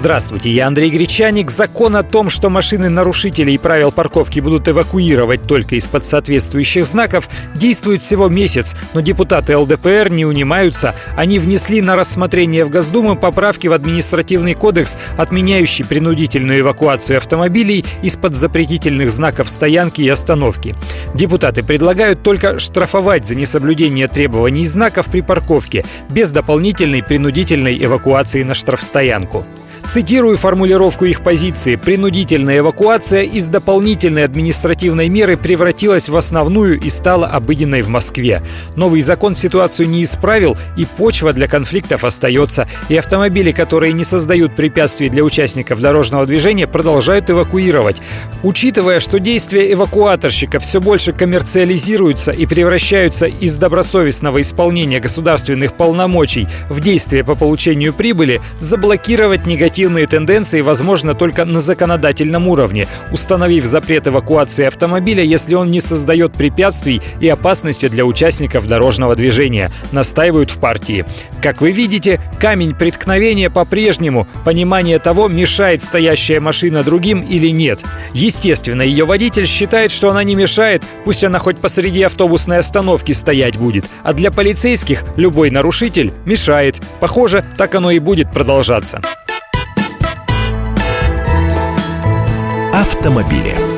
Здравствуйте, я Андрей Гречаник. Закон о том, что машины нарушителей правил парковки будут эвакуировать только из-под соответствующих знаков, действует всего месяц, но депутаты ЛДПР не унимаются. Они внесли на рассмотрение в Госдуму поправки в административный кодекс, отменяющий принудительную эвакуацию автомобилей из-под запретительных знаков стоянки и остановки. Депутаты предлагают только штрафовать за несоблюдение требований знаков при парковке без дополнительной принудительной эвакуации на штрафстоянку. Цитирую формулировку их позиции. Принудительная эвакуация из дополнительной административной меры превратилась в основную и стала обыденной в Москве. Новый закон ситуацию не исправил, и почва для конфликтов остается. И автомобили, которые не создают препятствий для участников дорожного движения, продолжают эвакуировать. Учитывая, что действия эвакуаторщика все больше коммерциализируются и превращаются из добросовестного исполнения государственных полномочий в действия по получению прибыли, заблокировать негатив негативные тенденции возможно только на законодательном уровне, установив запрет эвакуации автомобиля, если он не создает препятствий и опасности для участников дорожного движения, настаивают в партии. Как вы видите, камень преткновения по-прежнему, понимание того, мешает стоящая машина другим или нет. Естественно, ее водитель считает, что она не мешает, пусть она хоть посреди автобусной остановки стоять будет. А для полицейских любой нарушитель мешает. Похоже, так оно и будет продолжаться. Автомобили.